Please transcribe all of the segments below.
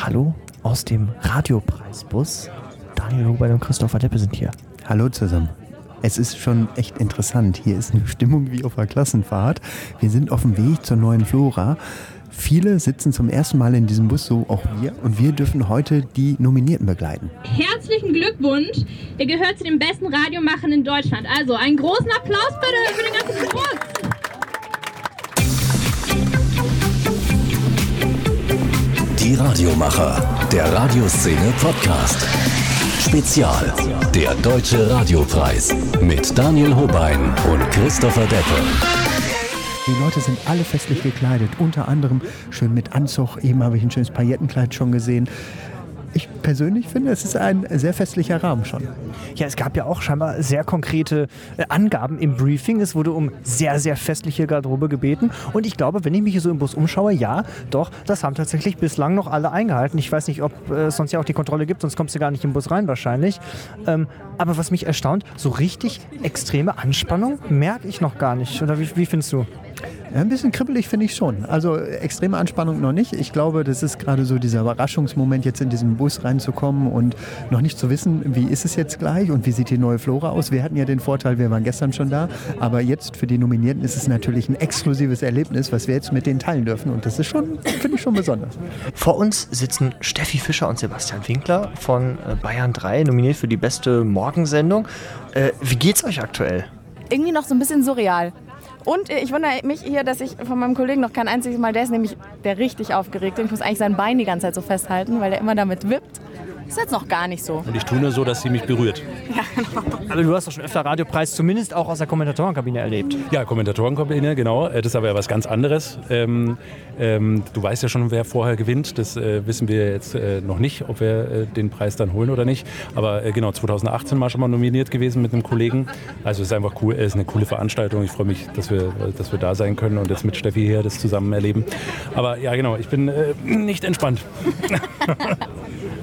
Hallo aus dem Radiopreisbus. Daniel Huber und Christopher Deppe sind hier. Hallo zusammen. Es ist schon echt interessant. Hier ist eine Stimmung wie auf einer Klassenfahrt. Wir sind auf dem Weg zur neuen Flora. Viele sitzen zum ersten Mal in diesem Bus, so auch wir. Und wir dürfen heute die Nominierten begleiten. Herzlichen Glückwunsch. Ihr gehört zu den besten Radiomachern in Deutschland. Also einen großen Applaus bitte für den ganzen Bus. Die Radiomacher, der Radioszene Podcast. Spezial, der Deutsche Radiopreis mit Daniel Hobein und Christopher Deppe. Die Leute sind alle festlich gekleidet, unter anderem schön mit Anzug. Eben habe ich ein schönes Paillettenkleid schon gesehen. Ich persönlich finde, es ist ein sehr festlicher Rahmen schon. Ja, es gab ja auch scheinbar sehr konkrete äh, Angaben im Briefing. Es wurde um sehr, sehr festliche Garderobe gebeten. Und ich glaube, wenn ich mich hier so im Bus umschaue, ja, doch, das haben tatsächlich bislang noch alle eingehalten. Ich weiß nicht, ob äh, es sonst ja auch die Kontrolle gibt, sonst kommst du gar nicht im Bus rein wahrscheinlich. Ähm, aber was mich erstaunt, so richtig extreme Anspannung merke ich noch gar nicht. Oder wie, wie findest du? Ein bisschen kribbelig finde ich schon. Also extreme Anspannung noch nicht. Ich glaube, das ist gerade so dieser Überraschungsmoment, jetzt in diesen Bus reinzukommen und noch nicht zu wissen, wie ist es jetzt gleich und wie sieht die neue Flora aus. Wir hatten ja den Vorteil, wir waren gestern schon da, aber jetzt für die Nominierten ist es natürlich ein exklusives Erlebnis, was wir jetzt mit denen teilen dürfen und das ist schon, finde ich schon besonders. Vor uns sitzen Steffi Fischer und Sebastian Winkler von äh, Bayern 3, nominiert für die beste Morgensendung. Äh, wie geht's euch aktuell? Irgendwie noch so ein bisschen surreal. Und ich wundere mich hier, dass ich von meinem Kollegen noch kein einziges Mal, der ist nämlich der richtig aufgeregt. Ich muss eigentlich sein Bein die ganze Zeit so festhalten, weil er immer damit wippt. Ist jetzt noch gar nicht so. Und ich tue nur so, dass sie mich berührt. Ja, genau. Aber du hast doch schon öfter Radiopreis zumindest auch aus der Kommentatorenkabine erlebt. Ja, Kommentatorenkabine, genau. Äh, Das ist aber ja was ganz anderes. Ähm, ähm, du weißt ja schon, wer vorher gewinnt. Das äh, wissen wir jetzt äh, noch nicht, ob wir äh, den Preis dann holen oder nicht. Aber äh, genau, 2018 mal schon mal nominiert gewesen mit einem Kollegen. Also es ist einfach cool, es ist eine coole Veranstaltung. Ich freue mich, dass wir, äh, dass wir da sein können und jetzt mit Steffi hier das zusammen erleben. Aber ja, genau, ich bin äh, nicht entspannt.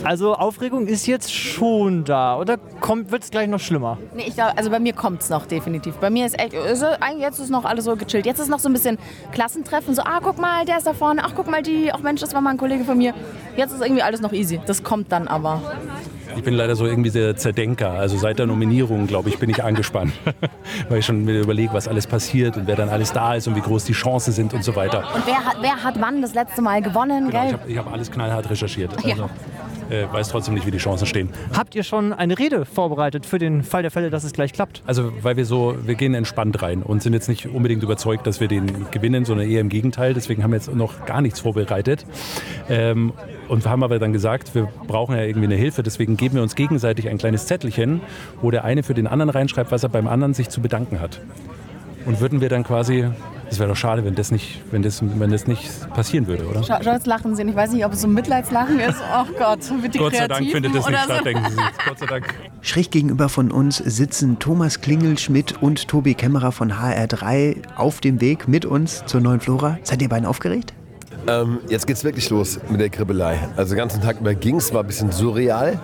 Also Aufregung ist jetzt schon da oder wird es gleich noch schlimmer? Nee, ich glaube, also bei mir kommt es noch definitiv. Bei mir ist echt, ist, eigentlich jetzt ist noch alles so gechillt. Jetzt ist noch so ein bisschen Klassentreffen, so, ah, guck mal, der ist da vorne, ach, guck mal, die, ach Mensch, das war mal ein Kollege von mir. Jetzt ist irgendwie alles noch easy. Das kommt dann aber. Ich bin leider so irgendwie der Zerdenker. Also seit der Nominierung, glaube ich, bin ich angespannt. Weil ich schon mir überlege, was alles passiert und wer dann alles da ist und wie groß die Chancen sind und so weiter. Und wer hat, wer hat wann das letzte Mal gewonnen, Genau, ich habe hab alles knallhart recherchiert. Ja. Äh, weiß trotzdem nicht, wie die Chancen stehen. Habt ihr schon eine Rede vorbereitet für den Fall der Fälle, dass es gleich klappt? Also, weil wir so, wir gehen entspannt rein und sind jetzt nicht unbedingt überzeugt, dass wir den gewinnen, sondern eher im Gegenteil. Deswegen haben wir jetzt noch gar nichts vorbereitet. Ähm, und wir haben aber dann gesagt, wir brauchen ja irgendwie eine Hilfe. Deswegen geben wir uns gegenseitig ein kleines Zettelchen, wo der eine für den anderen reinschreibt, was er beim anderen sich zu bedanken hat. Und würden wir dann quasi, das wäre doch schade, wenn das nicht, wenn das, wenn das nicht passieren würde, oder? Schau, schau jetzt lachen sehen. Ich weiß nicht, ob es so ein Mitleidslachen ist. Oh Gott, bitte Gott sei Dank findet das nicht statt, so. denken Sie. Gott sei Dank. Schräg gegenüber von uns sitzen Thomas Klingelschmidt und Tobi Kämmerer von HR3 auf dem Weg mit uns zur neuen Flora. Seid ihr beiden aufgeregt? Ähm, jetzt geht's wirklich los mit der Kribbelei. Also den ganzen Tag über ging's, war ein bisschen surreal.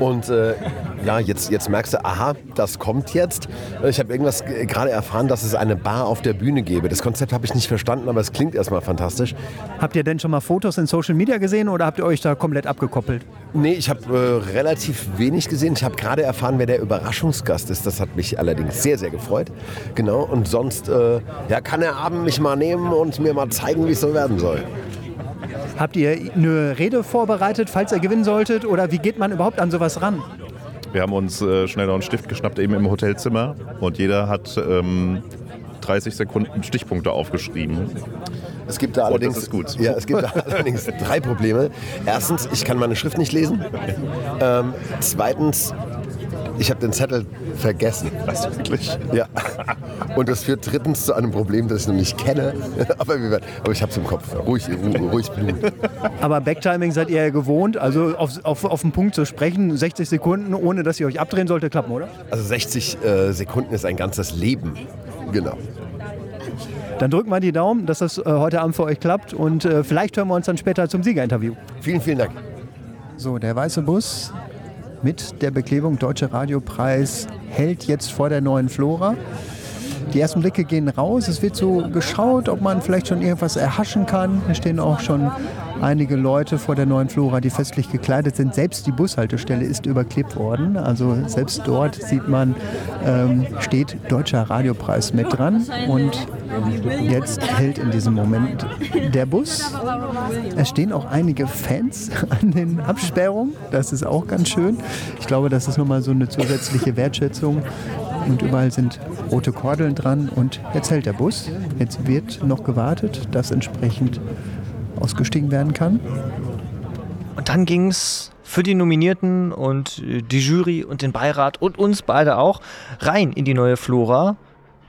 Und äh, ja, jetzt, jetzt merkst du, aha, das kommt jetzt. Ich habe irgendwas gerade erfahren, dass es eine Bar auf der Bühne gäbe. Das Konzept habe ich nicht verstanden, aber es klingt erstmal fantastisch. Habt ihr denn schon mal Fotos in Social Media gesehen oder habt ihr euch da komplett abgekoppelt? Nee, ich habe äh, relativ wenig gesehen. Ich habe gerade erfahren, wer der Überraschungsgast ist. Das hat mich allerdings sehr, sehr gefreut. Genau. Und sonst äh, ja, kann der Abend mich mal nehmen und mir mal zeigen, wie es so werden soll. Habt ihr eine Rede vorbereitet, falls ihr gewinnen solltet? Oder wie geht man überhaupt an sowas ran? Wir haben uns äh, schnell noch einen Stift geschnappt, eben im Hotelzimmer. Und jeder hat ähm, 30 Sekunden Stichpunkte aufgeschrieben. Es gibt da allerdings. Ja, es gibt allerdings drei Probleme. Erstens, ich kann meine Schrift nicht lesen. Ähm, zweitens, ich habe den Zettel vergessen. Was wirklich? Ja. Und das führt drittens zu einem Problem, das ich noch nicht kenne. Aber, wie gesagt, aber ich habe es im Kopf. Ruhig, ru- ruhig bleiben. Aber Backtiming seid ihr ja gewohnt, also auf, auf, auf den Punkt zu sprechen, 60 Sekunden, ohne dass ihr euch abdrehen sollte, klappen, oder? Also 60 äh, Sekunden ist ein ganzes Leben. Genau. Dann drücken wir die Daumen, dass das äh, heute Abend für euch klappt und äh, vielleicht hören wir uns dann später zum Siegerinterview. Vielen, vielen Dank. So, der weiße Bus mit der Beklebung Deutsche Radiopreis hält jetzt vor der neuen Flora. Die ersten Blicke gehen raus. Es wird so geschaut, ob man vielleicht schon irgendwas erhaschen kann. Hier stehen auch schon einige Leute vor der neuen Flora, die festlich gekleidet sind. Selbst die Bushaltestelle ist überklebt worden. Also selbst dort sieht man, ähm, steht Deutscher Radiopreis mit dran. Und jetzt hält in diesem Moment der Bus. Es stehen auch einige Fans an den Absperrungen. Das ist auch ganz schön. Ich glaube, das ist nochmal so eine zusätzliche Wertschätzung. Und überall sind rote Kordeln dran. Und jetzt hält der Bus. Jetzt wird noch gewartet, dass entsprechend ausgestiegen werden kann. Und dann ging es für die Nominierten und äh, die Jury und den Beirat und uns beide auch rein in die neue Flora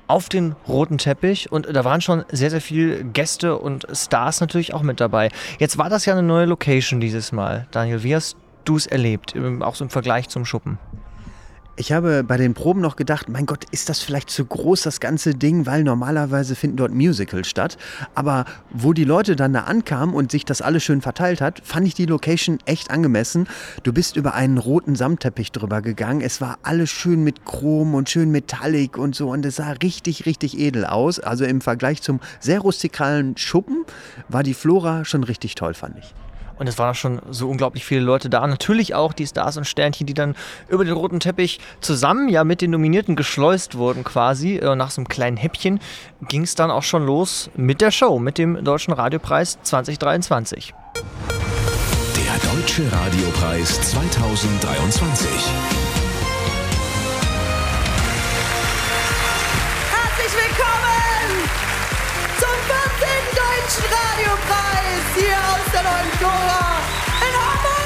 auf den roten Teppich und da waren schon sehr, sehr viele Gäste und Stars natürlich auch mit dabei. Jetzt war das ja eine neue Location dieses Mal. Daniel, wie hast du es erlebt, auch so im Vergleich zum Schuppen? Ich habe bei den Proben noch gedacht, mein Gott, ist das vielleicht zu groß, das ganze Ding, weil normalerweise finden dort Musicals statt. Aber wo die Leute dann da ankamen und sich das alles schön verteilt hat, fand ich die Location echt angemessen. Du bist über einen roten Samtteppich drüber gegangen. Es war alles schön mit Chrom und schön metallic und so. Und es sah richtig, richtig edel aus. Also im Vergleich zum sehr rustikalen Schuppen war die Flora schon richtig toll, fand ich. Und es waren schon so unglaublich viele Leute da. Natürlich auch die Stars und Sternchen, die dann über den roten Teppich zusammen ja mit den Nominierten geschleust wurden quasi. Äh, nach so einem kleinen Häppchen ging es dann auch schon los mit der Show, mit dem Deutschen Radiopreis 2023. Der Deutsche Radiopreis 2023. neuen Flora in Hamburg!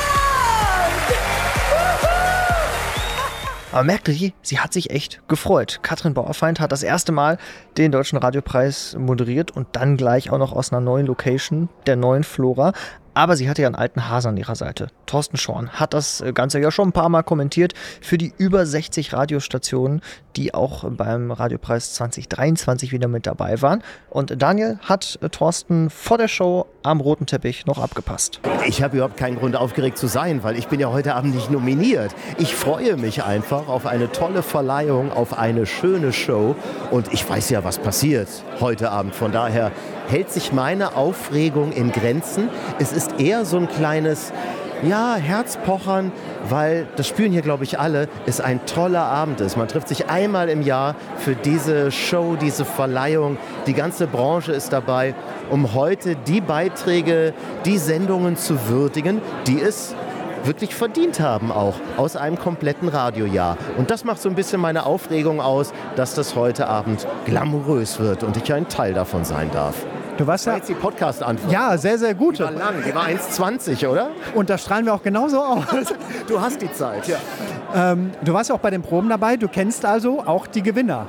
Aber merkte sie, sie hat sich echt gefreut. Katrin Bauerfeind hat das erste Mal den Deutschen Radiopreis moderiert und dann gleich auch noch aus einer neuen Location, der neuen Flora. Aber sie hatte ja einen alten Hasen an ihrer Seite. Thorsten Schorn hat das Ganze ja schon ein paar Mal kommentiert für die über 60 Radiostationen, die auch beim Radiopreis 2023 wieder mit dabei waren. Und Daniel hat Thorsten vor der Show am roten Teppich noch abgepasst. Ich habe überhaupt keinen Grund aufgeregt zu sein, weil ich bin ja heute Abend nicht nominiert. Ich freue mich einfach auf eine tolle Verleihung, auf eine schöne Show und ich weiß ja, was passiert heute Abend. Von daher hält sich meine Aufregung in Grenzen. Es ist eher so ein kleines ja, Herzpochern, weil das spüren hier, glaube ich, alle, es ein toller Abend ist. Man trifft sich einmal im Jahr für diese Show, diese Verleihung. Die ganze Branche ist dabei, um heute die Beiträge, die Sendungen zu würdigen, die es wirklich verdient haben auch aus einem kompletten Radiojahr. Und das macht so ein bisschen meine Aufregung aus, dass das heute Abend glamourös wird und ich ein Teil davon sein darf. Du warst War ja. jetzt die Podcast-Antwort. Ja, sehr, sehr gut. Die war lang, die war 1,20, oder? Und da strahlen wir auch genauso aus. Du hast die Zeit, ja. Ähm, du warst ja auch bei den Proben dabei. Du kennst also auch die Gewinner.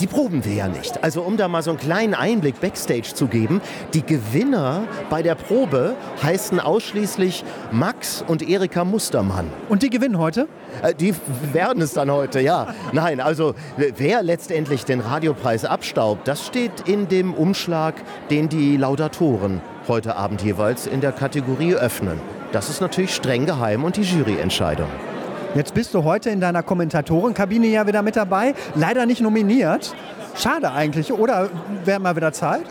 Die proben wir ja nicht. Also um da mal so einen kleinen Einblick backstage zu geben, die Gewinner bei der Probe heißen ausschließlich Max und Erika Mustermann. Und die gewinnen heute? Äh, Die werden es dann heute, ja. Nein, also wer letztendlich den Radiopreis abstaubt, das steht in dem Umschlag, den die Laudatoren heute Abend jeweils in der Kategorie öffnen. Das ist natürlich streng geheim und die Juryentscheidung. Jetzt bist du heute in deiner Kommentatorenkabine ja wieder mit dabei. Leider nicht nominiert. Schade eigentlich, oder wäre mal wieder Zeit?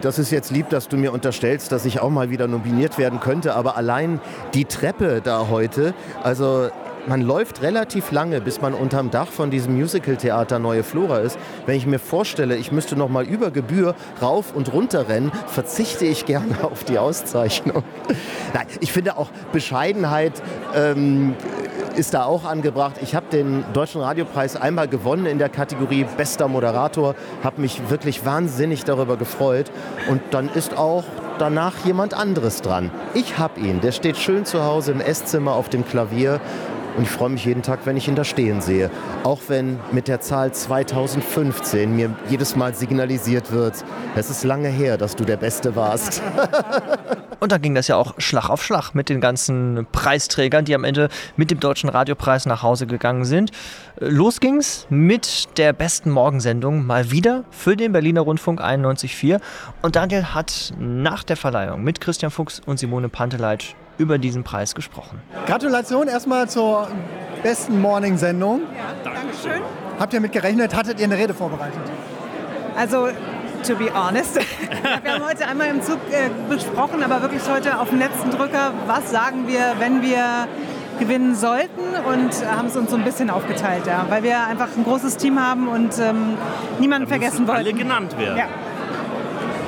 Das ist jetzt lieb, dass du mir unterstellst, dass ich auch mal wieder nominiert werden könnte, aber allein die Treppe da heute, also man läuft relativ lange, bis man unterm Dach von diesem Musical-Theater Neue Flora ist. Wenn ich mir vorstelle, ich müsste noch mal über Gebühr rauf und runter rennen, verzichte ich gerne auf die Auszeichnung. Nein, ich finde auch Bescheidenheit ähm, ist da auch angebracht. Ich habe den Deutschen Radiopreis einmal gewonnen in der Kategorie Bester Moderator, habe mich wirklich wahnsinnig darüber gefreut und dann ist auch danach jemand anderes dran. Ich habe ihn, der steht schön zu Hause im Esszimmer auf dem Klavier und ich freue mich jeden Tag, wenn ich ihn da stehen sehe. Auch wenn mit der Zahl 2015 mir jedes Mal signalisiert wird, es ist lange her, dass du der Beste warst. Und dann ging das ja auch Schlag auf Schlag mit den ganzen Preisträgern, die am Ende mit dem Deutschen Radiopreis nach Hause gegangen sind. Los ging's mit der besten Morgensendung mal wieder für den Berliner Rundfunk 91.4. Und Daniel hat nach der Verleihung mit Christian Fuchs und Simone Panteleit über diesen Preis gesprochen. Gratulation erstmal zur besten Morning-Sendung. Dankeschön. Habt ihr mit gerechnet? Hattet ihr eine Rede vorbereitet? Also to be honest. wir haben heute einmal im Zug äh, besprochen, aber wirklich heute auf den letzten Drücker, was sagen wir, wenn wir gewinnen sollten und haben es uns so ein bisschen aufgeteilt, ja, weil wir einfach ein großes Team haben und ähm, niemanden vergessen wollen. alle genannt werden. Ja.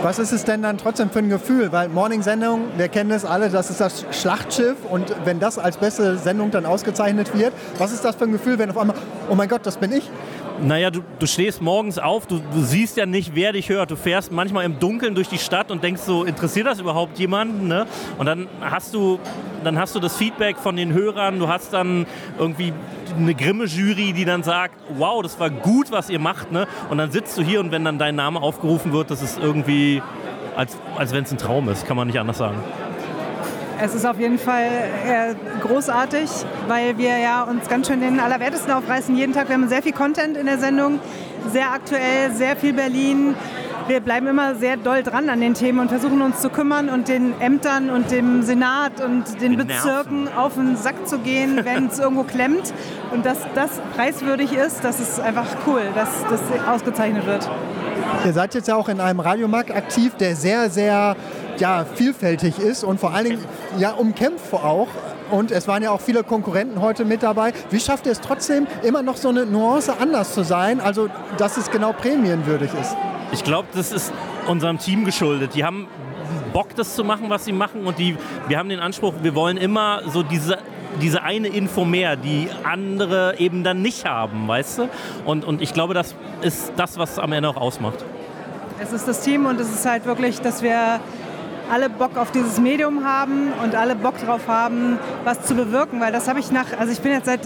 Was ist es denn dann trotzdem für ein Gefühl? Weil Morning-Sendung, wir kennen es alle, das ist das Schlachtschiff. Und wenn das als beste Sendung dann ausgezeichnet wird, was ist das für ein Gefühl, wenn auf einmal, oh mein Gott, das bin ich? Naja, du, du stehst morgens auf, du, du siehst ja nicht, wer dich hört. Du fährst manchmal im Dunkeln durch die Stadt und denkst so, interessiert das überhaupt jemanden? Ne? Und dann hast, du, dann hast du das Feedback von den Hörern, du hast dann irgendwie eine Grimme-Jury, die dann sagt, wow, das war gut, was ihr macht. Ne? Und dann sitzt du hier und wenn dann dein Name aufgerufen wird, das ist irgendwie, als, als wenn es ein Traum ist, kann man nicht anders sagen. Es ist auf jeden Fall äh, großartig, weil wir ja uns ganz schön den Allerwertesten aufreißen jeden Tag. Wir haben sehr viel Content in der Sendung, sehr aktuell, sehr viel Berlin. Wir bleiben immer sehr doll dran an den Themen und versuchen uns zu kümmern und den Ämtern und dem Senat und den Den Bezirken auf den Sack zu gehen, wenn es irgendwo klemmt. Und dass das preiswürdig ist, das ist einfach cool, dass das ausgezeichnet wird. Ihr seid jetzt ja auch in einem Radiomarkt aktiv, der sehr, sehr ja, vielfältig ist und vor allen Dingen ja, umkämpft auch. Und es waren ja auch viele Konkurrenten heute mit dabei. Wie schafft ihr es trotzdem, immer noch so eine Nuance anders zu sein, also dass es genau prämienwürdig ist? Ich glaube, das ist unserem Team geschuldet. Die haben Bock, das zu machen, was sie machen. Und die, wir haben den Anspruch, wir wollen immer so diese, diese eine Info mehr, die andere eben dann nicht haben, weißt du? Und, und ich glaube, das ist das, was am Ende auch ausmacht. Es ist das Team und es ist halt wirklich, dass wir alle Bock auf dieses Medium haben und alle Bock drauf haben, was zu bewirken. Weil das habe ich nach, also ich bin jetzt seit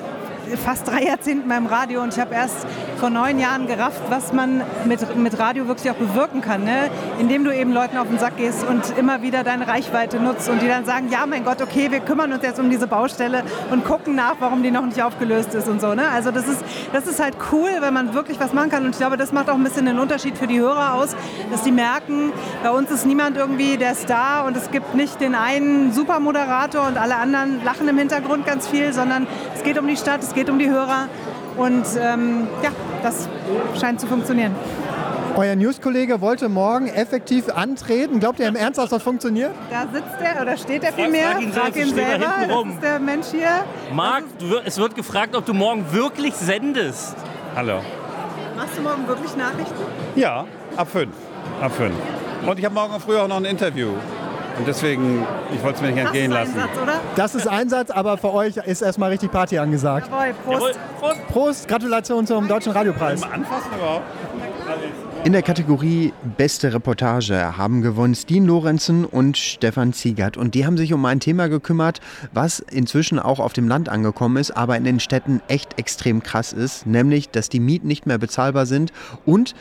fast drei Jahrzehnten beim Radio und ich habe erst vor neun Jahren gerafft, was man mit, mit Radio wirklich auch bewirken kann. Ne? Indem du eben Leuten auf den Sack gehst und immer wieder deine Reichweite nutzt und die dann sagen, ja mein Gott, okay, wir kümmern uns jetzt um diese Baustelle und gucken nach, warum die noch nicht aufgelöst ist und so. Ne? Also das ist, das ist halt cool, wenn man wirklich was machen kann und ich glaube, das macht auch ein bisschen den Unterschied für die Hörer aus, dass die merken, bei uns ist niemand irgendwie der Star und es gibt nicht den einen Supermoderator und alle anderen lachen im Hintergrund ganz viel, sondern es geht um die Stadt, es geht um die Hörer und ähm, ja, das scheint zu funktionieren. Euer News-Kollege wollte morgen effektiv antreten. Glaubt ihr im Ernst, dass das funktioniert? Da sitzt er oder steht er vielmehr. frag ihn Frag ihn da selber. hinten Das rum. ist der Mensch hier. Marc, es wird gefragt, ob du morgen wirklich sendest. Hallo. Machst du morgen wirklich Nachrichten? Ja, ab fünf. Ab fünf. Und ich habe morgen früh auch noch ein Interview. Und deswegen, ich wollte es mir nicht entgehen lassen. oder? Das ist Einsatz, aber für euch ist erstmal richtig Party angesagt. Jawohl, Prost. Prost, Gratulation zum Deutschen Radiopreis. Anfassen überhaupt? In der Kategorie Beste Reportage haben gewonnen Steen Lorenzen und Stefan Ziegert. Und die haben sich um ein Thema gekümmert, was inzwischen auch auf dem Land angekommen ist, aber in den Städten echt extrem krass ist. Nämlich, dass die Mieten nicht mehr bezahlbar sind und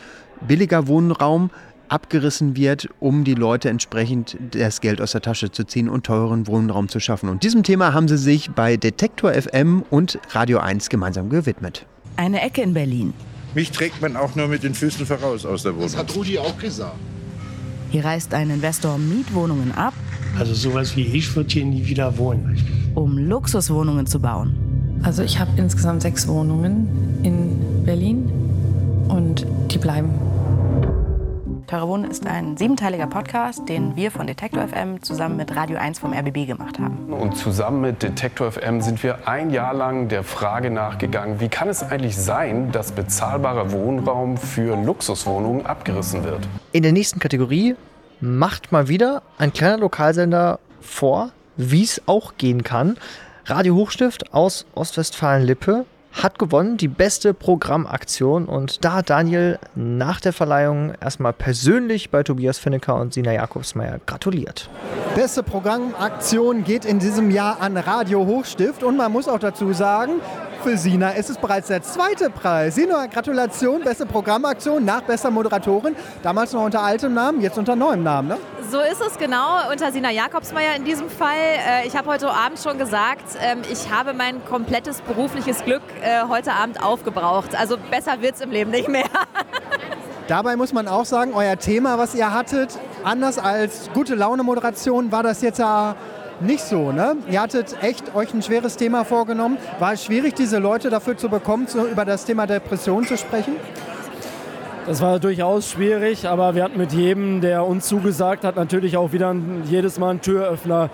billiger Wohnraum abgerissen wird, um die Leute entsprechend das Geld aus der Tasche zu ziehen und teuren Wohnraum zu schaffen. Und diesem Thema haben sie sich bei Detektor FM und Radio 1 gemeinsam gewidmet. Eine Ecke in Berlin. Mich trägt man auch nur mit den Füßen voraus aus der Wohnung. Das hat Rudi auch gesagt. Hier reißt ein Investor Mietwohnungen ab, Also sowas wie ich würde hier nie wieder wohnen. um Luxuswohnungen zu bauen. Also ich habe insgesamt sechs Wohnungen in Berlin und die bleiben. Wohnen ist ein siebenteiliger Podcast, den wir von Detektor FM zusammen mit Radio 1 vom RBB gemacht haben. Und zusammen mit Detektor FM sind wir ein Jahr lang der Frage nachgegangen, wie kann es eigentlich sein, dass bezahlbarer Wohnraum für Luxuswohnungen abgerissen wird. In der nächsten Kategorie macht mal wieder ein kleiner Lokalsender vor, wie es auch gehen kann. Radio Hochstift aus Ostwestfalen-Lippe hat gewonnen, die beste Programmaktion. Und da hat Daniel nach der Verleihung erstmal persönlich bei Tobias Finnecker und Sina Jakobsmeier gratuliert. Beste Programmaktion geht in diesem Jahr an Radio Hochstift und man muss auch dazu sagen, für Sina ist es bereits der zweite Preis. Sina, Gratulation, beste Programmaktion nach bester Moderatorin. Damals noch unter altem Namen, jetzt unter neuem Namen, ne? So ist es genau, unter Sina Jakobsmeier in diesem Fall. Äh, Ich habe heute Abend schon gesagt, ähm, ich habe mein komplettes berufliches Glück äh, heute Abend aufgebraucht. Also besser wird es im Leben nicht mehr. Dabei muss man auch sagen, euer Thema, was ihr hattet, anders als gute Laune-Moderation, war das jetzt ja nicht so. Ne? Ihr hattet echt euch ein schweres Thema vorgenommen. War es schwierig, diese Leute dafür zu bekommen, so über das Thema Depression zu sprechen? Das war durchaus schwierig, aber wir hatten mit jedem, der uns zugesagt hat, natürlich auch wieder ein, jedes Mal einen Türöffner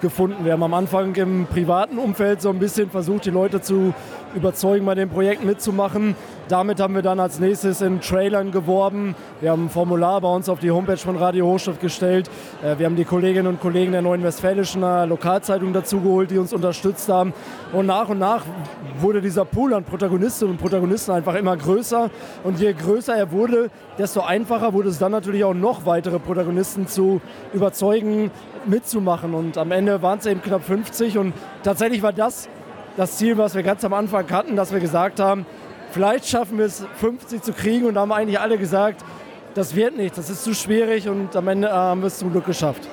gefunden. Wir haben am Anfang im privaten Umfeld so ein bisschen versucht, die Leute zu überzeugen, bei dem Projekt mitzumachen. Damit haben wir dann als nächstes in Trailern geworben. Wir haben ein Formular bei uns auf die Homepage von Radio Hochstadt gestellt. Äh, Wir haben die Kolleginnen und Kollegen der Neuen Westfälischen Lokalzeitung dazugeholt, die uns unterstützt haben. Und nach und nach wurde dieser Pool an Protagonistinnen und Protagonisten einfach immer größer. Und je größer er wurde, desto einfacher wurde es dann natürlich auch noch weitere Protagonisten zu überzeugen, mitzumachen. Und am Ende waren es eben knapp 50. Und tatsächlich war das das Ziel, was wir ganz am Anfang hatten, dass wir gesagt haben, vielleicht schaffen wir es 50 zu kriegen. Und da haben eigentlich alle gesagt, das wird nicht, das ist zu schwierig. Und am Ende äh, haben wir es zum Glück geschafft.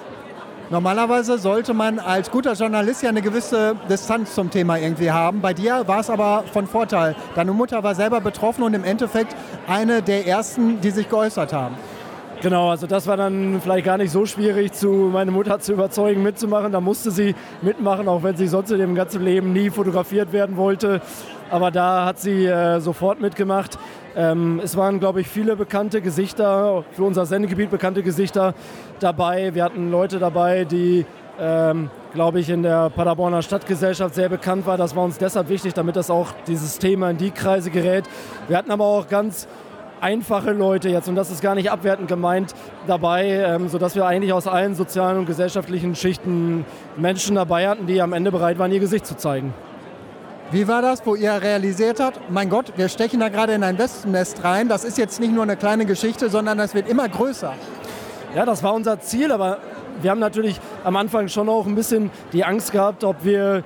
Normalerweise sollte man als guter Journalist ja eine gewisse Distanz zum Thema irgendwie haben. Bei dir war es aber von Vorteil. Deine Mutter war selber betroffen und im Endeffekt eine der ersten, die sich geäußert haben. Genau, also das war dann vielleicht gar nicht so schwierig, zu meine Mutter zu überzeugen, mitzumachen. Da musste sie mitmachen, auch wenn sie sonst in ihrem ganzen Leben nie fotografiert werden wollte. Aber da hat sie äh, sofort mitgemacht. Ähm, es waren, glaube ich, viele bekannte Gesichter, für unser Sendegebiet bekannte Gesichter dabei. Wir hatten Leute dabei, die, ähm, glaube ich, in der Paderborner Stadtgesellschaft sehr bekannt war. Das war uns deshalb wichtig, damit das auch dieses Thema in die Kreise gerät. Wir hatten aber auch ganz einfache Leute jetzt, und das ist gar nicht abwertend gemeint, dabei, ähm, sodass wir eigentlich aus allen sozialen und gesellschaftlichen Schichten Menschen dabei hatten, die am Ende bereit waren, ihr Gesicht zu zeigen. Wie war das, wo ihr realisiert habt, mein Gott, wir stechen da gerade in ein Wespennest rein. Das ist jetzt nicht nur eine kleine Geschichte, sondern das wird immer größer. Ja, das war unser Ziel, aber wir haben natürlich am Anfang schon auch ein bisschen die Angst gehabt, ob wir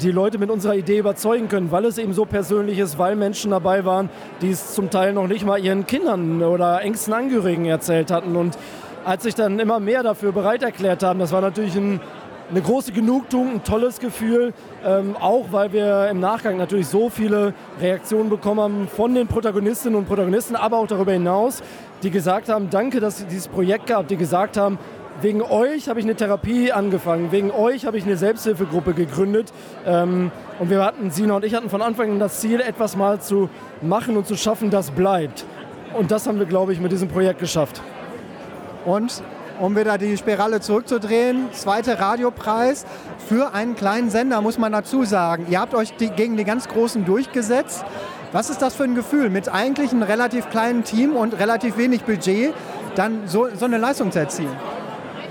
die Leute mit unserer Idee überzeugen können, weil es eben so persönlich ist, weil Menschen dabei waren, die es zum Teil noch nicht mal ihren Kindern oder engsten Angehörigen erzählt hatten. Und als sich dann immer mehr dafür bereit erklärt haben, das war natürlich ein, eine große Genugtuung, ein tolles Gefühl, ähm, auch weil wir im Nachgang natürlich so viele Reaktionen bekommen haben von den Protagonistinnen und Protagonisten, aber auch darüber hinaus, die gesagt haben, danke, dass es dieses Projekt gab, die gesagt haben, wegen euch habe ich eine Therapie angefangen, wegen euch habe ich eine Selbsthilfegruppe gegründet. Ähm, und wir hatten, Sina und ich hatten von Anfang an das Ziel, etwas mal zu machen und zu schaffen, das bleibt. Und das haben wir, glaube ich, mit diesem Projekt geschafft. Und um wieder die Spirale zurückzudrehen, zweiter Radiopreis für einen kleinen Sender, muss man dazu sagen. Ihr habt euch die, gegen die ganz Großen durchgesetzt. Was ist das für ein Gefühl, mit eigentlich einem relativ kleinen Team und relativ wenig Budget dann so, so eine Leistung zu erzielen?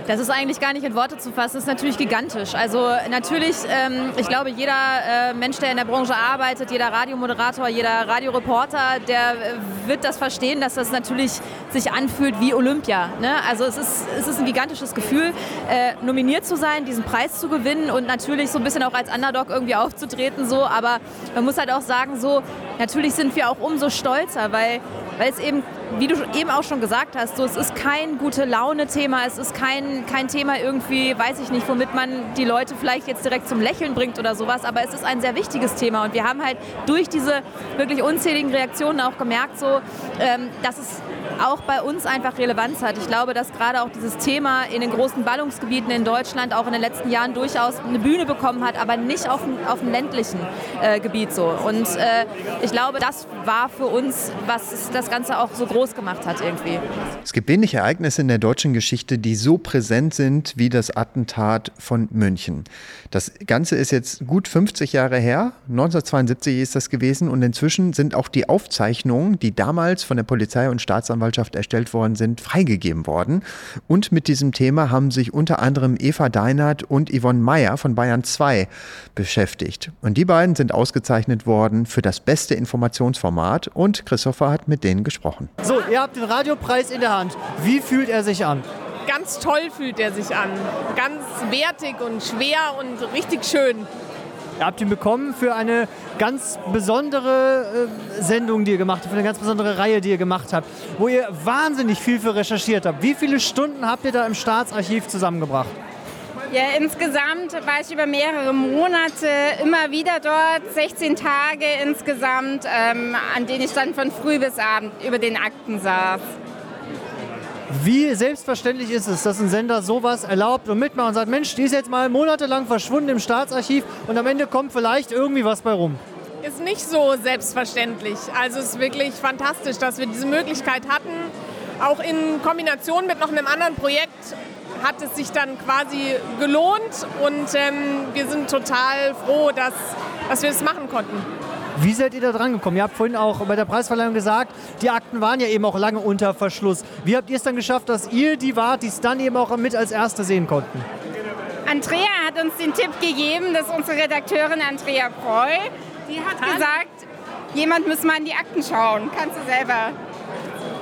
Das ist eigentlich gar nicht in Worte zu fassen. Das ist natürlich gigantisch. Also natürlich, ähm, ich glaube, jeder äh, Mensch, der in der Branche arbeitet, jeder Radiomoderator, jeder Radioreporter, der äh, wird das verstehen, dass das natürlich sich anfühlt wie Olympia. Ne? Also es ist, es ist ein gigantisches Gefühl, äh, nominiert zu sein, diesen Preis zu gewinnen und natürlich so ein bisschen auch als Underdog irgendwie aufzutreten. So. Aber man muss halt auch sagen, so natürlich sind wir auch umso stolzer, weil, weil es eben wie du eben auch schon gesagt hast, so, es ist kein gute Laune-Thema, es ist kein, kein Thema irgendwie, weiß ich nicht, womit man die Leute vielleicht jetzt direkt zum Lächeln bringt oder sowas, aber es ist ein sehr wichtiges Thema und wir haben halt durch diese wirklich unzähligen Reaktionen auch gemerkt, so, ähm, dass es auch bei uns einfach Relevanz hat. Ich glaube, dass gerade auch dieses Thema in den großen Ballungsgebieten in Deutschland auch in den letzten Jahren durchaus eine Bühne bekommen hat, aber nicht auf dem, auf dem ländlichen äh, Gebiet so. Und äh, ich glaube, das war für uns, was das Ganze auch so groß gemacht hat irgendwie. Es gibt wenig Ereignisse in der deutschen Geschichte, die so präsent sind wie das Attentat von München. Das Ganze ist jetzt gut 50 Jahre her. 1972 ist das gewesen und inzwischen sind auch die Aufzeichnungen, die damals von der Polizei und Staatsanwaltschaft erstellt worden sind, freigegeben worden. Und mit diesem Thema haben sich unter anderem Eva Deinert und Yvonne Meyer von Bayern 2 beschäftigt. Und die beiden sind ausgezeichnet worden für das beste Informationsformat und Christopher hat mit denen gesprochen. So, ihr habt den Radiopreis in der Hand. Wie fühlt er sich an? Ganz toll fühlt er sich an. Ganz wertig und schwer und richtig schön. Ihr habt ihn bekommen für eine ganz besondere äh, Sendung, die ihr gemacht habt, für eine ganz besondere Reihe, die ihr gemacht habt, wo ihr wahnsinnig viel für recherchiert habt. Wie viele Stunden habt ihr da im Staatsarchiv zusammengebracht? Ja, insgesamt war ich über mehrere Monate immer wieder dort, 16 Tage insgesamt, ähm, an denen ich dann von früh bis abend über den Akten saß. Wie selbstverständlich ist es, dass ein Sender sowas erlaubt und mitmacht und sagt, Mensch, die ist jetzt mal monatelang verschwunden im Staatsarchiv und am Ende kommt vielleicht irgendwie was bei rum. ist nicht so selbstverständlich. Also es ist wirklich fantastisch, dass wir diese Möglichkeit hatten. Auch in Kombination mit noch einem anderen Projekt hat es sich dann quasi gelohnt und ähm, wir sind total froh, dass, dass wir es machen konnten. Wie seid ihr da dran gekommen? Ihr habt vorhin auch bei der Preisverleihung gesagt, die Akten waren ja eben auch lange unter Verschluss. Wie habt ihr es dann geschafft, dass ihr die wart, die es dann eben auch mit als Erste sehen konnten? Andrea hat uns den Tipp gegeben, dass unsere Redakteurin Andrea Preu, die hat gesagt, jemand muss mal in die Akten schauen. Kannst du selber.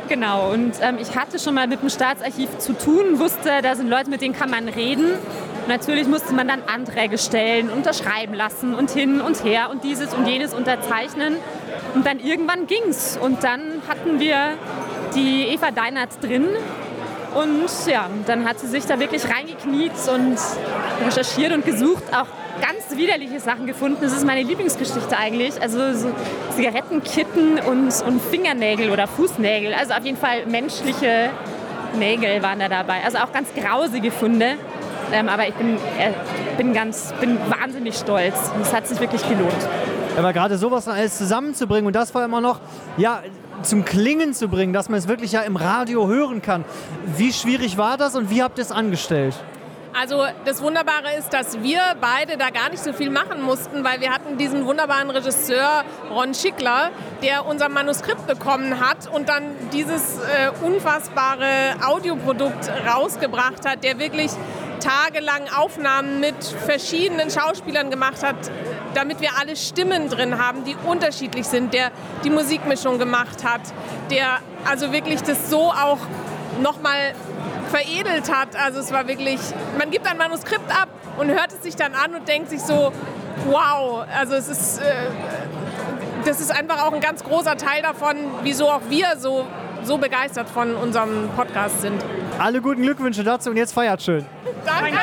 Genau, und ähm, ich hatte schon mal mit dem Staatsarchiv zu tun, wusste, da sind Leute, mit denen kann man reden. Natürlich musste man dann Anträge stellen, unterschreiben lassen und hin und her und dieses und jenes unterzeichnen. Und dann irgendwann ging's. Und dann hatten wir die Eva Deinert drin. Und ja, dann hat sie sich da wirklich reingekniet und recherchiert und gesucht, auch ganz widerliche Sachen gefunden. Das ist meine Lieblingsgeschichte eigentlich. Also so Zigarettenkitten und, und Fingernägel oder Fußnägel. Also auf jeden Fall menschliche Nägel waren da dabei. Also auch ganz grausige Funde. Ähm, aber ich bin, äh, bin, ganz, bin wahnsinnig stolz. Es hat sich wirklich gelohnt. Aber gerade sowas alles zusammenzubringen und das vor allem auch noch ja, zum Klingen zu bringen, dass man es wirklich ja im Radio hören kann. Wie schwierig war das und wie habt ihr es angestellt? Also das Wunderbare ist, dass wir beide da gar nicht so viel machen mussten, weil wir hatten diesen wunderbaren Regisseur Ron Schickler, der unser Manuskript bekommen hat und dann dieses äh, unfassbare Audioprodukt rausgebracht hat, der wirklich tagelang Aufnahmen mit verschiedenen Schauspielern gemacht hat, damit wir alle Stimmen drin haben, die unterschiedlich sind, der die Musikmischung gemacht hat, der also wirklich das so auch nochmal veredelt hat. Also es war wirklich, man gibt ein Manuskript ab und hört es sich dann an und denkt sich so, wow, also es ist, äh, das ist einfach auch ein ganz großer Teil davon, wieso auch wir so, so begeistert von unserem Podcast sind. Alle guten Glückwünsche dazu und jetzt feiert schön. Danke.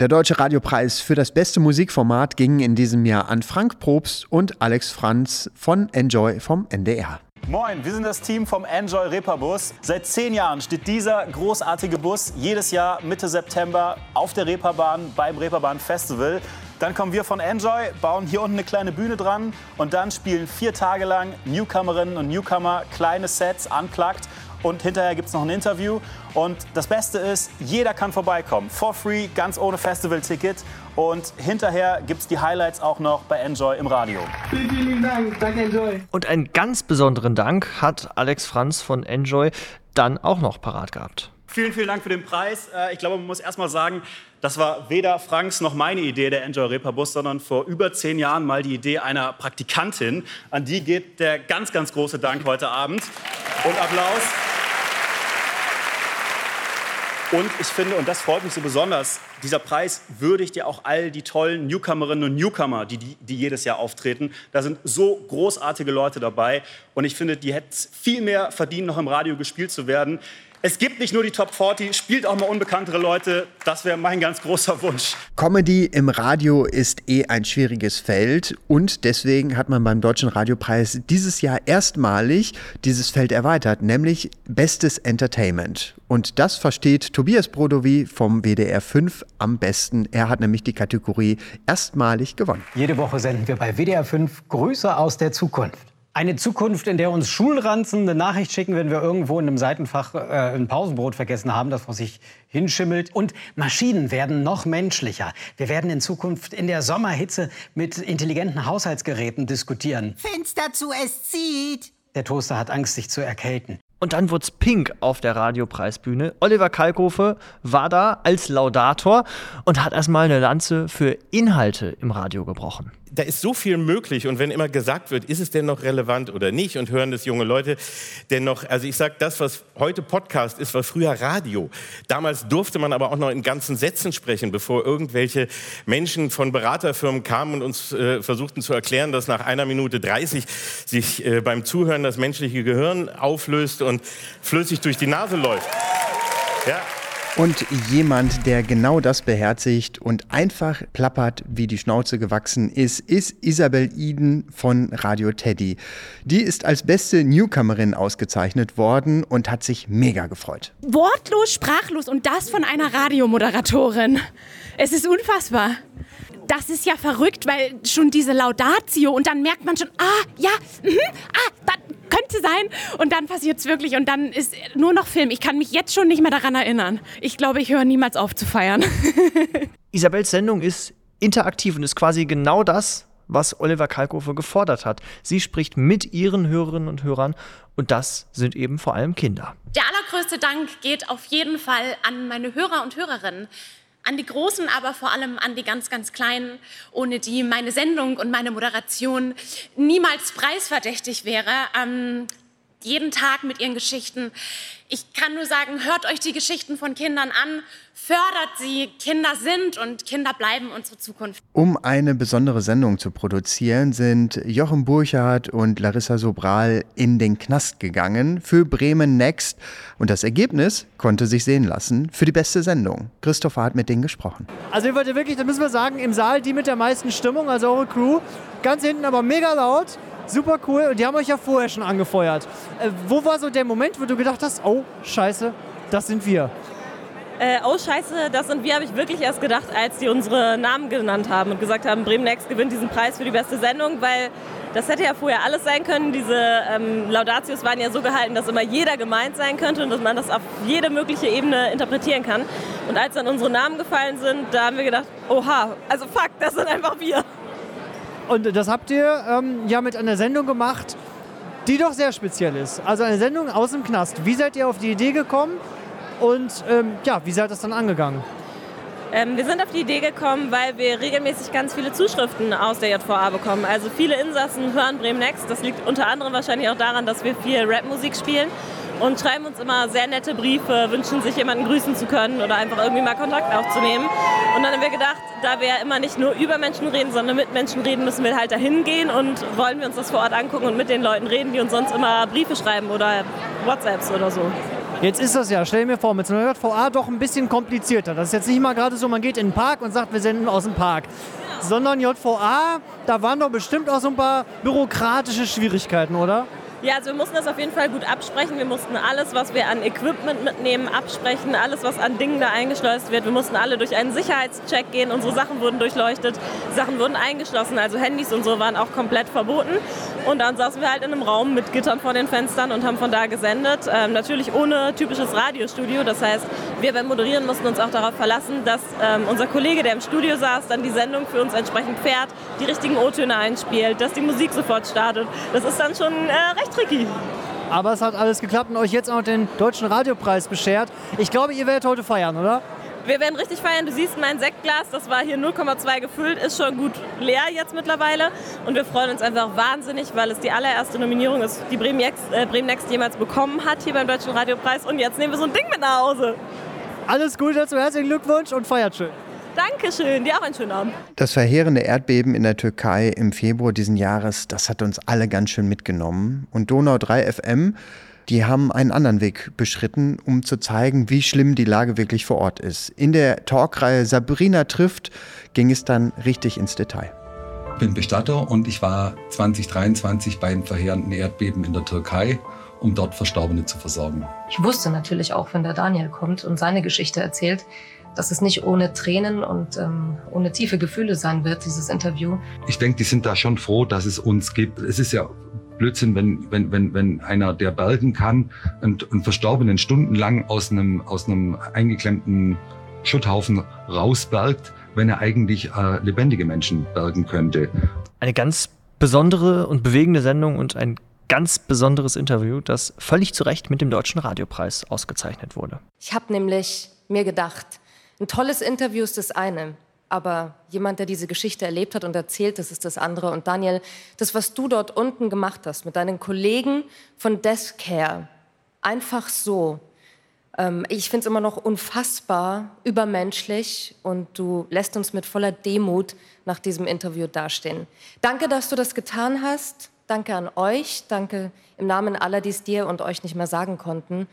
Der Deutsche Radiopreis für das beste Musikformat ging in diesem Jahr an Frank Probst und Alex Franz von Enjoy vom NDR. Moin, wir sind das Team vom Enjoy Reeperbus. Seit zehn Jahren steht dieser großartige Bus jedes Jahr Mitte September auf der Reeperbahn beim Reeperbahn Festival. Dann kommen wir von Enjoy, bauen hier unten eine kleine Bühne dran und dann spielen vier Tage lang Newcomerinnen und Newcomer kleine Sets, unplugged. Und hinterher gibt es noch ein Interview. Und das Beste ist, jeder kann vorbeikommen. For free, ganz ohne Festivalticket. Und hinterher gibt es die Highlights auch noch bei Enjoy im Radio. Vielen, vielen Dank. Danke, Enjoy. Und einen ganz besonderen Dank hat Alex Franz von Enjoy dann auch noch parat gehabt. Vielen, vielen Dank für den Preis. Äh, Ich glaube, man muss erst mal sagen, das war weder Franks noch meine Idee, der Enjoy Reeperbus, sondern vor über zehn Jahren mal die Idee einer Praktikantin. An die geht der ganz, ganz große Dank heute Abend. Und Applaus. Und ich finde, und das freut mich so besonders, dieser Preis würdigt ja auch all die tollen Newcomerinnen und Newcomer, die, die, die jedes Jahr auftreten. Da sind so großartige Leute dabei. Und ich finde, die hätten viel mehr verdient, noch im Radio gespielt zu werden. Es gibt nicht nur die Top 40, spielt auch mal unbekanntere Leute. Das wäre mein ganz großer Wunsch. Comedy im Radio ist eh ein schwieriges Feld und deswegen hat man beim Deutschen Radiopreis dieses Jahr erstmalig dieses Feld erweitert, nämlich Bestes Entertainment. Und das versteht Tobias Brodowy vom WDR 5 am besten. Er hat nämlich die Kategorie erstmalig gewonnen. Jede Woche senden wir bei WDR 5 Grüße aus der Zukunft. Eine Zukunft, in der uns Schulranzen eine Nachricht schicken, wenn wir irgendwo in einem Seitenfach äh, ein Pausenbrot vergessen haben, das vor sich hinschimmelt. Und Maschinen werden noch menschlicher. Wir werden in Zukunft in der Sommerhitze mit intelligenten Haushaltsgeräten diskutieren. Fenster zu, es zieht. Der Toaster hat Angst, sich zu erkälten. Und dann wurde es pink auf der Radiopreisbühne. Oliver Kalkofe war da als Laudator und hat erstmal eine Lanze für Inhalte im Radio gebrochen. Da ist so viel möglich und wenn immer gesagt wird, ist es denn noch relevant oder nicht und hören das junge Leute denn noch, also ich sage, das, was heute Podcast ist, war früher Radio. Damals durfte man aber auch noch in ganzen Sätzen sprechen, bevor irgendwelche Menschen von Beraterfirmen kamen und uns äh, versuchten zu erklären, dass nach einer Minute 30 sich äh, beim Zuhören das menschliche Gehirn auflöst und flüssig durch die Nase läuft. Ja. Und jemand, der genau das beherzigt und einfach plappert, wie die Schnauze gewachsen ist, ist Isabel Eden von Radio Teddy. Die ist als beste Newcomerin ausgezeichnet worden und hat sich mega gefreut. Wortlos, sprachlos und das von einer Radiomoderatorin. Es ist unfassbar. Das ist ja verrückt, weil schon diese Laudatio und dann merkt man schon, ah, ja, mhm, ah, das könnte sein. Und dann passiert es wirklich und dann ist nur noch Film. Ich kann mich jetzt schon nicht mehr daran erinnern. Ich glaube, ich höre niemals auf zu feiern. Isabels Sendung ist interaktiv und ist quasi genau das, was Oliver Kalkofe gefordert hat. Sie spricht mit ihren Hörerinnen und Hörern und das sind eben vor allem Kinder. Der allergrößte Dank geht auf jeden Fall an meine Hörer und Hörerinnen. An die Großen, aber vor allem an die ganz, ganz Kleinen, ohne die meine Sendung und meine Moderation niemals preisverdächtig wäre. Ähm, jeden Tag mit ihren Geschichten. Ich kann nur sagen, hört euch die Geschichten von Kindern an, fördert sie. Kinder sind und Kinder bleiben unsere Zukunft. Um eine besondere Sendung zu produzieren, sind Jochen Burchardt und Larissa Sobral in den Knast gegangen für Bremen Next. Und das Ergebnis konnte sich sehen lassen für die beste Sendung. Christopher hat mit denen gesprochen. Also ihr wollt wirklich, da müssen wir sagen, im Saal die mit der meisten Stimmung, also eure Crew. Ganz hinten aber mega laut. Super cool. Und die haben euch ja vorher schon angefeuert. Äh, wo war so der Moment, wo du gedacht hast, oh, scheiße, das sind wir? Äh, oh Scheiße, das sind wir, habe ich wirklich erst gedacht, als die unsere Namen genannt haben und gesagt haben, Bremen Next gewinnt diesen Preis für die beste Sendung, weil das hätte ja vorher alles sein können. Diese ähm, Laudatius waren ja so gehalten, dass immer jeder gemeint sein könnte und dass man das auf jede mögliche Ebene interpretieren kann. Und als dann unsere Namen gefallen sind, da haben wir gedacht, oha, also fuck, das sind einfach wir. Und das habt ihr ähm, ja mit einer Sendung gemacht, die doch sehr speziell ist. Also eine Sendung aus dem Knast. Wie seid ihr auf die Idee gekommen? Und ähm, ja, wie seid ihr das dann angegangen? Ähm, wir sind auf die Idee gekommen, weil wir regelmäßig ganz viele Zuschriften aus der JVA bekommen. Also viele Insassen hören Bremen Next. Das liegt unter anderem wahrscheinlich auch daran, dass wir viel Rapmusik spielen und schreiben uns immer sehr nette Briefe, wünschen sich jemanden grüßen zu können oder einfach irgendwie mal Kontakt aufzunehmen. Und dann haben wir gedacht, da wir ja immer nicht nur über Menschen reden, sondern mit Menschen reden, müssen wir halt dahin gehen und wollen wir uns das vor Ort angucken und mit den Leuten reden, die uns sonst immer Briefe schreiben oder WhatsApps oder so. Jetzt ist das ja, stell mir vor, mit so einer JVA doch ein bisschen komplizierter. Das ist jetzt nicht mal gerade so, man geht in den Park und sagt, wir senden aus dem Park. Sondern JVA, da waren doch bestimmt auch so ein paar bürokratische Schwierigkeiten, oder? Ja, also wir mussten das auf jeden Fall gut absprechen. Wir mussten alles, was wir an Equipment mitnehmen, absprechen. Alles, was an Dingen da eingeschleust wird. Wir mussten alle durch einen Sicherheitscheck gehen. Unsere Sachen wurden durchleuchtet. Sachen wurden eingeschlossen. Also Handys und so waren auch komplett verboten. Und dann saßen wir halt in einem Raum mit Gittern vor den Fenstern und haben von da gesendet. Ähm, natürlich ohne typisches Radiostudio. Das heißt, wir beim Moderieren mussten uns auch darauf verlassen, dass ähm, unser Kollege, der im Studio saß, dann die Sendung für uns entsprechend fährt, die richtigen O-Töne einspielt, dass die Musik sofort startet. Das ist dann schon äh, recht tricky. Aber es hat alles geklappt und euch jetzt auch den Deutschen Radiopreis beschert. Ich glaube, ihr werdet heute feiern, oder? Wir werden richtig feiern. Du siehst mein Sektglas, das war hier 0,2 gefüllt, ist schon gut leer jetzt mittlerweile. Und wir freuen uns einfach wahnsinnig, weil es die allererste Nominierung ist, die Bremen Next, äh, Bremen Next jemals bekommen hat hier beim Deutschen Radiopreis. Und jetzt nehmen wir so ein Ding mit nach Hause. Alles Gute dazu, herzlichen Glückwunsch und feiert schön. Dankeschön, dir auch einen schönen Abend. Das verheerende Erdbeben in der Türkei im Februar diesen Jahres, das hat uns alle ganz schön mitgenommen. Und Donau 3 FM, die haben einen anderen Weg beschritten, um zu zeigen, wie schlimm die Lage wirklich vor Ort ist. In der Talkreihe Sabrina trifft ging es dann richtig ins Detail. Ich bin Bestatter und ich war 2023 beim verheerenden Erdbeben in der Türkei um dort Verstorbene zu versorgen. Ich wusste natürlich auch, wenn der Daniel kommt und seine Geschichte erzählt, dass es nicht ohne Tränen und ähm, ohne tiefe Gefühle sein wird, dieses Interview. Ich denke, die sind da schon froh, dass es uns gibt. Es ist ja Blödsinn, wenn, wenn, wenn, wenn einer, der bergen kann und, und Verstorbenen stundenlang aus einem, aus einem eingeklemmten Schutthaufen rausbergt, wenn er eigentlich äh, lebendige Menschen bergen könnte. Eine ganz besondere und bewegende Sendung und ein ganz besonderes Interview, das völlig zu Recht mit dem Deutschen Radiopreis ausgezeichnet wurde. Ich habe nämlich mir gedacht, ein tolles Interview ist das eine, aber jemand, der diese Geschichte erlebt hat und erzählt, das ist das andere. Und Daniel, das, was du dort unten gemacht hast mit deinen Kollegen von Deskcare, einfach so, ähm, ich finde es immer noch unfassbar übermenschlich und du lässt uns mit voller Demut nach diesem Interview dastehen. Danke, dass du das getan hast. Danke an euch. Danke im Namen aller, die es dir und euch nicht mehr sagen konnten.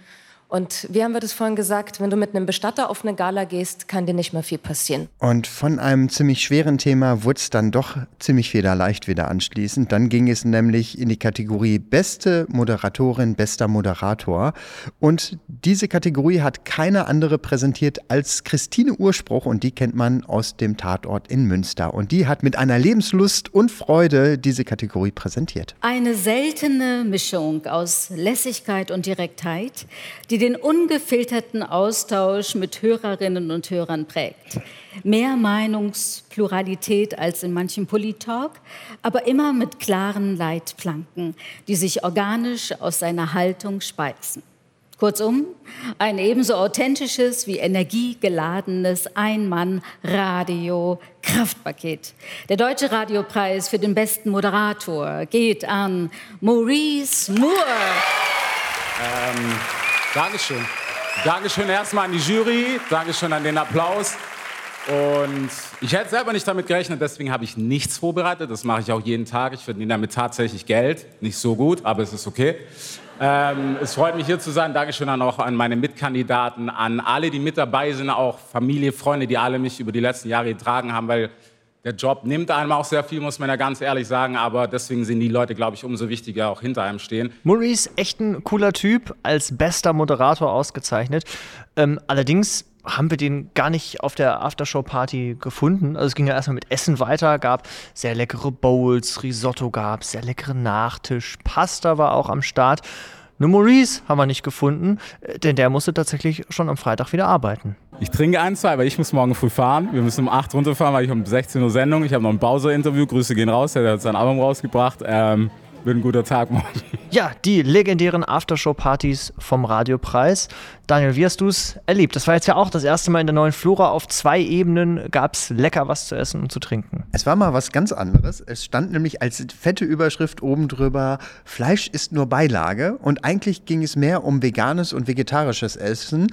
Und wie haben wir das vorhin gesagt, wenn du mit einem Bestatter auf eine Gala gehst, kann dir nicht mehr viel passieren. Und von einem ziemlich schweren Thema wurde es dann doch ziemlich federleicht wieder anschließend. Dann ging es nämlich in die Kategorie Beste Moderatorin, bester Moderator. Und diese Kategorie hat keine andere präsentiert als Christine Urspruch und die kennt man aus dem Tatort in Münster. Und die hat mit einer Lebenslust und Freude diese Kategorie präsentiert. Eine seltene Mischung aus Lässigkeit und Direktheit, die den ungefilterten Austausch mit Hörerinnen und Hörern prägt. Mehr Meinungspluralität als in manchem Polit-Talk, aber immer mit klaren Leitplanken, die sich organisch aus seiner Haltung speisen. Kurzum, ein ebenso authentisches wie energiegeladenes Ein-Mann-Radio-Kraftpaket. Der Deutsche Radiopreis für den besten Moderator geht an Maurice Moore. Ähm, Dankeschön. Dankeschön erstmal an die Jury, Dankeschön an den Applaus. Und ich hätte selber nicht damit gerechnet, deswegen habe ich nichts vorbereitet. Das mache ich auch jeden Tag. Ich verdiene damit tatsächlich Geld. Nicht so gut, aber es ist okay. Ähm, es freut mich hier zu sein. Dankeschön auch an meine Mitkandidaten, an alle, die mit dabei sind, auch Familie, Freunde, die alle mich über die letzten Jahre getragen haben, weil der Job nimmt einem auch sehr viel, muss man ja ganz ehrlich sagen. Aber deswegen sind die Leute, glaube ich, umso wichtiger, auch hinter einem stehen. Maurice, echt ein cooler Typ, als bester Moderator ausgezeichnet. Ähm, allerdings haben wir den gar nicht auf der Aftershow-Party gefunden. Also es ging ja erstmal mit Essen weiter, gab sehr leckere Bowls, Risotto gab sehr leckeren Nachtisch, Pasta war auch am Start. Nur Maurice haben wir nicht gefunden, äh, denn der musste tatsächlich schon am Freitag wieder arbeiten. Ich trinke ein, zwei, weil ich muss morgen früh fahren. Wir müssen um 8 runterfahren, weil ich um 16 Uhr Sendung. Ich habe noch ein Bowser-Interview. Grüße gehen raus. Der hat sein Album rausgebracht. Ähm, wird ein guter Tag morgen. Ja, die legendären Aftershow-Partys vom Radiopreis. Daniel, wie hast du es erlebt? Das war jetzt ja auch das erste Mal in der neuen Flora. Auf zwei Ebenen gab es lecker was zu essen und zu trinken. Es war mal was ganz anderes. Es stand nämlich als fette Überschrift oben drüber, Fleisch ist nur Beilage. Und eigentlich ging es mehr um veganes und vegetarisches Essen.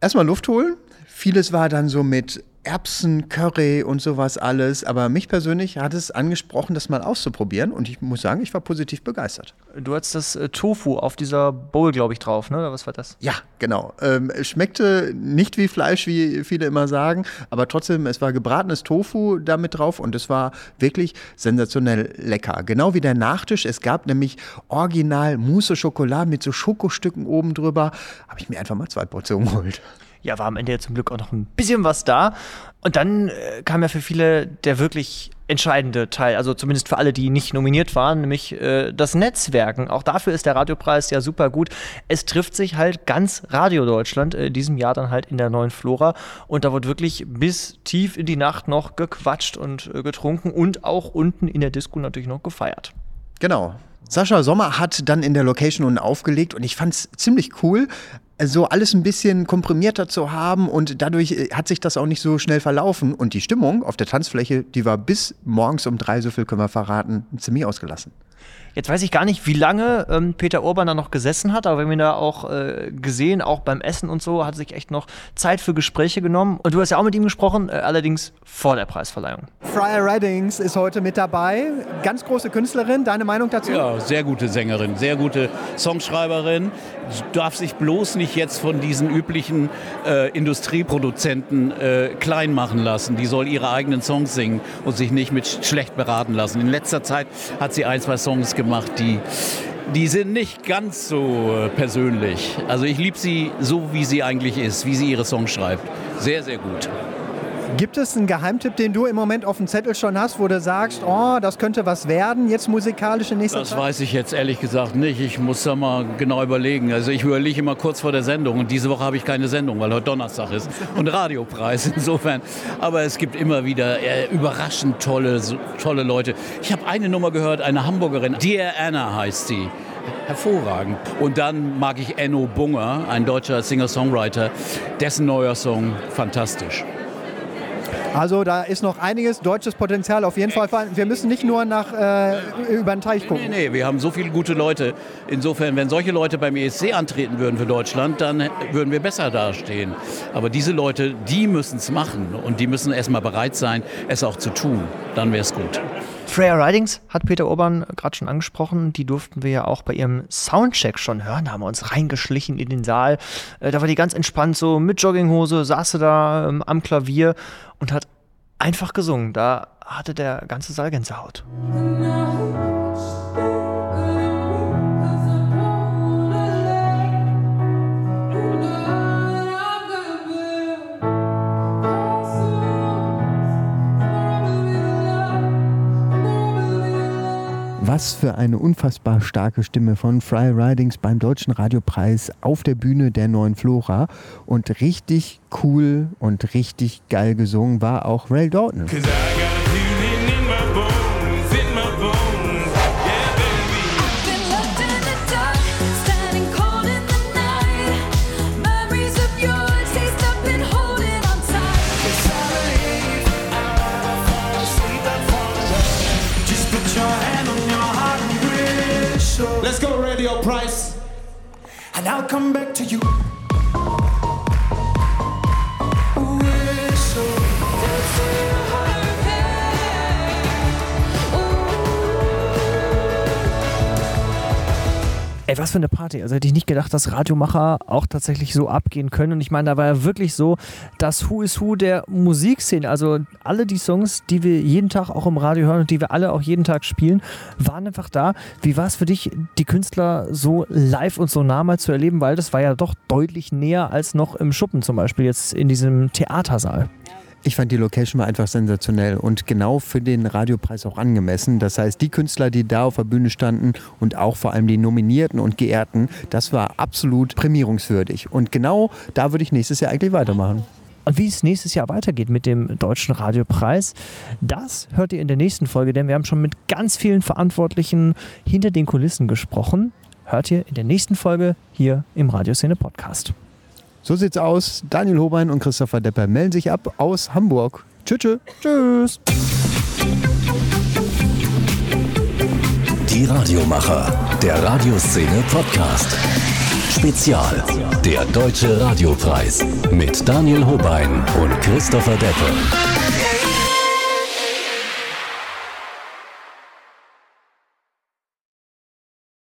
Erstmal Luft holen. Vieles war dann so mit Erbsen, Curry und sowas alles. Aber mich persönlich hat es angesprochen, das mal auszuprobieren. Und ich muss sagen, ich war positiv begeistert. Du hattest das äh, Tofu auf dieser Bowl, glaube ich, drauf, ne? Oder was war das? Ja, genau. Ähm, es schmeckte nicht wie Fleisch, wie viele immer sagen, aber trotzdem, es war gebratenes Tofu damit drauf und es war wirklich sensationell lecker. Genau wie der Nachtisch. Es gab nämlich original Mousse Schokolade mit so Schokostücken oben drüber. Habe ich mir einfach mal zwei Portionen geholt. Ja, war am Ende ja zum Glück auch noch ein bisschen was da. Und dann äh, kam ja für viele der wirklich entscheidende Teil, also zumindest für alle, die nicht nominiert waren, nämlich äh, das Netzwerken. Auch dafür ist der Radiopreis ja super gut. Es trifft sich halt ganz Radio Deutschland äh, in diesem Jahr dann halt in der neuen Flora. Und da wird wirklich bis tief in die Nacht noch gequatscht und äh, getrunken und auch unten in der Disco natürlich noch gefeiert. Genau. Sascha Sommer hat dann in der Location unten aufgelegt und ich fand es ziemlich cool so alles ein bisschen komprimierter zu haben und dadurch äh, hat sich das auch nicht so schnell verlaufen. Und die Stimmung auf der Tanzfläche, die war bis morgens um drei, so viel können wir verraten, ziemlich ausgelassen. Jetzt weiß ich gar nicht, wie lange ähm, Peter Urban da noch gesessen hat, aber wir haben ihn da auch äh, gesehen, auch beim Essen und so, hat sich echt noch Zeit für Gespräche genommen. Und du hast ja auch mit ihm gesprochen, äh, allerdings vor der Preisverleihung. Freya Reddings ist heute mit dabei. Ganz große Künstlerin. Deine Meinung dazu? Ja, sehr gute Sängerin, sehr gute Songschreiberin. Darf sich bloß nicht jetzt von diesen üblichen äh, Industrieproduzenten äh, klein machen lassen. Die soll ihre eigenen Songs singen und sich nicht mit schlecht beraten lassen. In letzter Zeit hat sie ein, zwei Songs gemacht, die die sind nicht ganz so äh, persönlich. Also ich liebe sie so, wie sie eigentlich ist, wie sie ihre Songs schreibt. Sehr, sehr gut. Gibt es einen Geheimtipp, den du im Moment auf dem Zettel schon hast, wo du sagst, oh, das könnte was werden, jetzt musikalisch in nächster das Zeit? Das weiß ich jetzt ehrlich gesagt nicht. Ich muss da mal genau überlegen. Also ich überlege immer kurz vor der Sendung und diese Woche habe ich keine Sendung, weil heute Donnerstag ist und Radiopreis insofern. Aber es gibt immer wieder äh, überraschend tolle, tolle Leute. Ich habe eine Nummer gehört, eine Hamburgerin, Dear Anna heißt sie hervorragend. Und dann mag ich Enno Bunger, ein deutscher Singer-Songwriter, dessen neuer Song fantastisch. Also da ist noch einiges deutsches Potenzial auf jeden Fall. Wir müssen nicht nur nach äh, über den Teich gucken. Nee, nee, wir haben so viele gute Leute. Insofern, wenn solche Leute beim ESC antreten würden für Deutschland, dann würden wir besser dastehen. Aber diese Leute, die müssen es machen und die müssen erstmal bereit sein, es auch zu tun. Dann wäre es gut. Freya Ridings hat Peter Urban gerade schon angesprochen. Die durften wir ja auch bei ihrem Soundcheck schon hören. Da haben wir uns reingeschlichen in den Saal. Äh, da war die ganz entspannt so mit Jogginghose, saß sie da ähm, am Klavier und hat einfach gesungen. Da hatte der ganze Saal Gänsehaut. Was für eine unfassbar starke Stimme von Fry Ridings beim Deutschen Radiopreis auf der Bühne der neuen Flora. Und richtig cool und richtig geil gesungen war auch Ray Dalton. Come back to you. Was für eine Party. Also hätte ich nicht gedacht, dass Radiomacher auch tatsächlich so abgehen können. Und ich meine, da war ja wirklich so das Who is Who der Musikszene. Also alle die Songs, die wir jeden Tag auch im Radio hören und die wir alle auch jeden Tag spielen, waren einfach da. Wie war es für dich, die Künstler so live und so nah mal zu erleben? Weil das war ja doch deutlich näher als noch im Schuppen zum Beispiel, jetzt in diesem Theatersaal. Ich fand die Location war einfach sensationell und genau für den Radiopreis auch angemessen. Das heißt, die Künstler, die da auf der Bühne standen und auch vor allem die Nominierten und Geehrten, das war absolut prämierungswürdig. Und genau da würde ich nächstes Jahr eigentlich weitermachen. Und wie es nächstes Jahr weitergeht mit dem Deutschen Radiopreis, das hört ihr in der nächsten Folge, denn wir haben schon mit ganz vielen Verantwortlichen hinter den Kulissen gesprochen. Hört ihr in der nächsten Folge hier im Radioszene Podcast. So sieht's aus. Daniel Hobein und Christopher Depper melden sich ab aus Hamburg. Tschüss. Tschüss. Die Radiomacher, der Radioszene Podcast. Spezial, der Deutsche Radiopreis mit Daniel Hobein und Christopher Deppe.